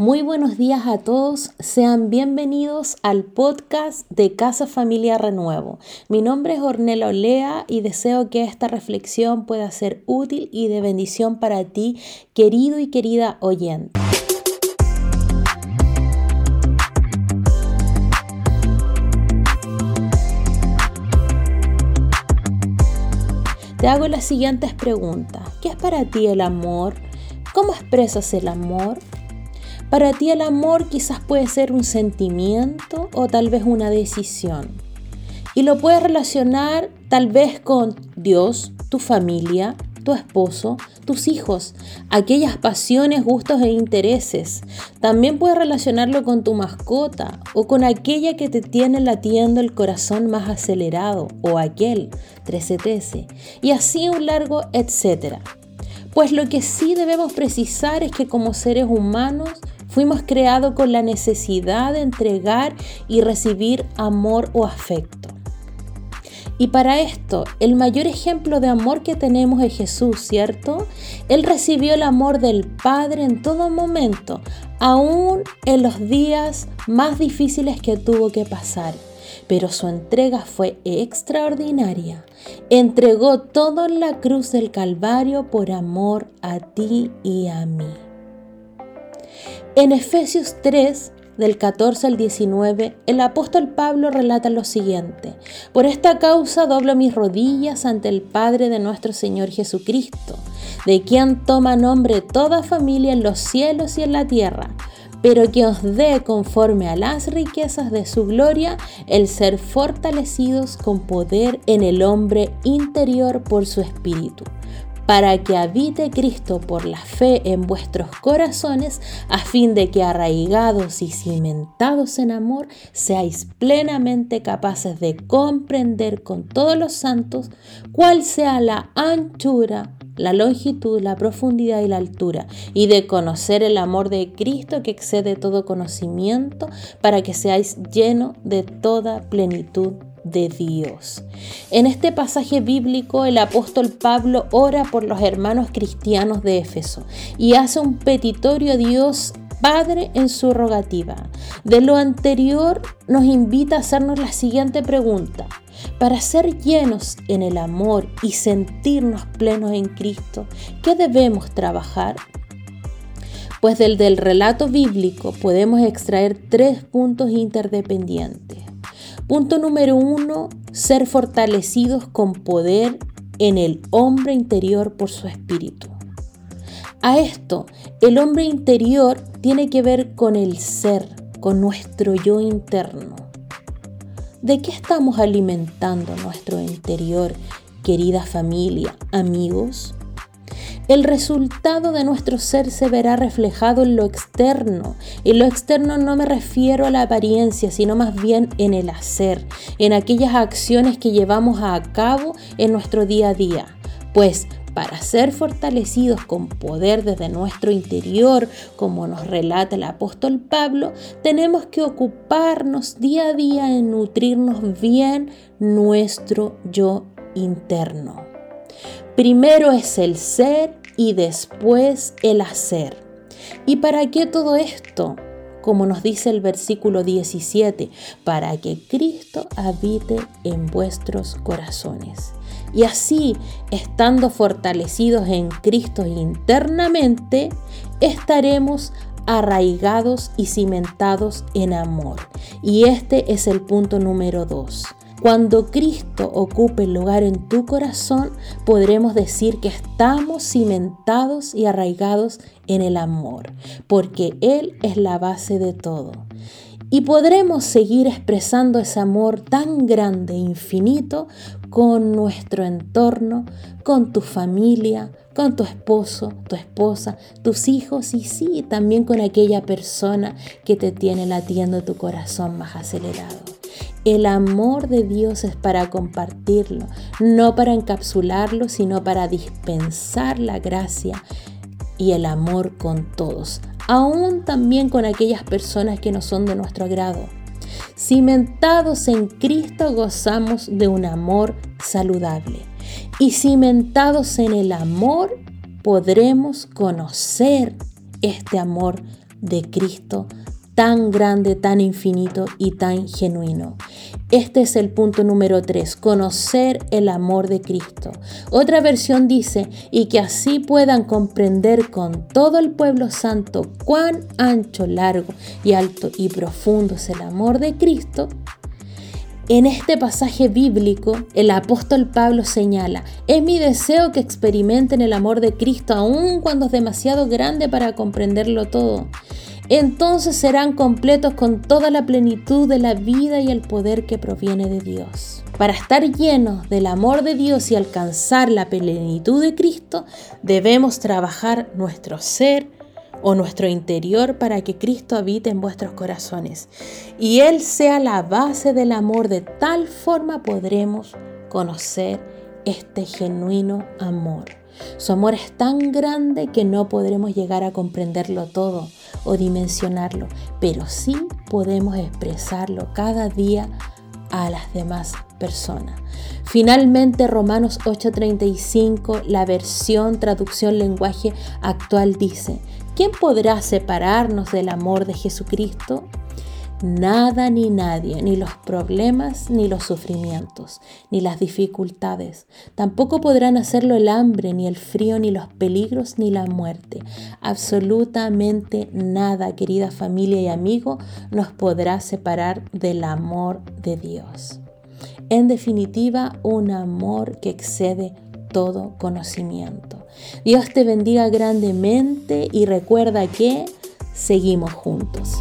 Muy buenos días a todos, sean bienvenidos al podcast de Casa Familia Renuevo. Mi nombre es Ornella Olea y deseo que esta reflexión pueda ser útil y de bendición para ti, querido y querida oyente. Te hago las siguientes preguntas. ¿Qué es para ti el amor? ¿Cómo expresas el amor? Para ti el amor quizás puede ser un sentimiento o tal vez una decisión. Y lo puedes relacionar tal vez con Dios, tu familia, tu esposo, tus hijos, aquellas pasiones, gustos e intereses. También puedes relacionarlo con tu mascota o con aquella que te tiene latiendo el corazón más acelerado o aquel 13 y así un largo etcétera. Pues lo que sí debemos precisar es que como seres humanos Fuimos creados con la necesidad de entregar y recibir amor o afecto. Y para esto, el mayor ejemplo de amor que tenemos es Jesús, ¿cierto? Él recibió el amor del Padre en todo momento, aún en los días más difíciles que tuvo que pasar. Pero su entrega fue extraordinaria. Entregó todo en la cruz del Calvario por amor a ti y a mí. En Efesios 3, del 14 al 19, el apóstol Pablo relata lo siguiente, por esta causa doblo mis rodillas ante el Padre de nuestro Señor Jesucristo, de quien toma nombre toda familia en los cielos y en la tierra, pero que os dé conforme a las riquezas de su gloria el ser fortalecidos con poder en el hombre interior por su espíritu para que habite Cristo por la fe en vuestros corazones, a fin de que arraigados y cimentados en amor, seáis plenamente capaces de comprender con todos los santos cuál sea la anchura, la longitud, la profundidad y la altura, y de conocer el amor de Cristo que excede todo conocimiento, para que seáis llenos de toda plenitud de Dios. En este pasaje bíblico el apóstol Pablo ora por los hermanos cristianos de Éfeso y hace un petitorio a Dios Padre en su rogativa. De lo anterior nos invita a hacernos la siguiente pregunta. Para ser llenos en el amor y sentirnos plenos en Cristo, ¿qué debemos trabajar? Pues del, del relato bíblico podemos extraer tres puntos interdependientes. Punto número uno, ser fortalecidos con poder en el hombre interior por su espíritu. A esto, el hombre interior tiene que ver con el ser, con nuestro yo interno. ¿De qué estamos alimentando nuestro interior, querida familia, amigos? El resultado de nuestro ser se verá reflejado en lo externo. En lo externo no me refiero a la apariencia, sino más bien en el hacer, en aquellas acciones que llevamos a cabo en nuestro día a día. Pues para ser fortalecidos con poder desde nuestro interior, como nos relata el apóstol Pablo, tenemos que ocuparnos día a día en nutrirnos bien nuestro yo interno. Primero es el ser y después el hacer. ¿Y para qué todo esto? Como nos dice el versículo 17, para que Cristo habite en vuestros corazones. Y así, estando fortalecidos en Cristo internamente, estaremos arraigados y cimentados en amor. Y este es el punto número 2. Cuando Cristo ocupe el lugar en tu corazón, podremos decir que estamos cimentados y arraigados en el amor, porque Él es la base de todo. Y podremos seguir expresando ese amor tan grande e infinito con nuestro entorno, con tu familia, con tu esposo, tu esposa, tus hijos y sí, también con aquella persona que te tiene latiendo tu corazón más acelerado. El amor de Dios es para compartirlo, no para encapsularlo, sino para dispensar la gracia y el amor con todos, aún también con aquellas personas que no son de nuestro agrado. Cimentados en Cristo gozamos de un amor saludable y cimentados en el amor podremos conocer este amor de Cristo tan grande, tan infinito y tan genuino. Este es el punto número 3, conocer el amor de Cristo. Otra versión dice, y que así puedan comprender con todo el pueblo santo cuán ancho, largo y alto y profundo es el amor de Cristo. En este pasaje bíblico, el apóstol Pablo señala, es mi deseo que experimenten el amor de Cristo aun cuando es demasiado grande para comprenderlo todo entonces serán completos con toda la plenitud de la vida y el poder que proviene de Dios. Para estar llenos del amor de Dios y alcanzar la plenitud de Cristo, debemos trabajar nuestro ser o nuestro interior para que Cristo habite en vuestros corazones y Él sea la base del amor. De tal forma podremos conocer este genuino amor. Su amor es tan grande que no podremos llegar a comprenderlo todo o dimensionarlo, pero sí podemos expresarlo cada día a las demás personas. Finalmente, Romanos 8:35, la versión traducción lenguaje actual dice, ¿quién podrá separarnos del amor de Jesucristo? Nada ni nadie, ni los problemas, ni los sufrimientos, ni las dificultades. Tampoco podrán hacerlo el hambre, ni el frío, ni los peligros, ni la muerte. Absolutamente nada, querida familia y amigo, nos podrá separar del amor de Dios. En definitiva, un amor que excede todo conocimiento. Dios te bendiga grandemente y recuerda que seguimos juntos.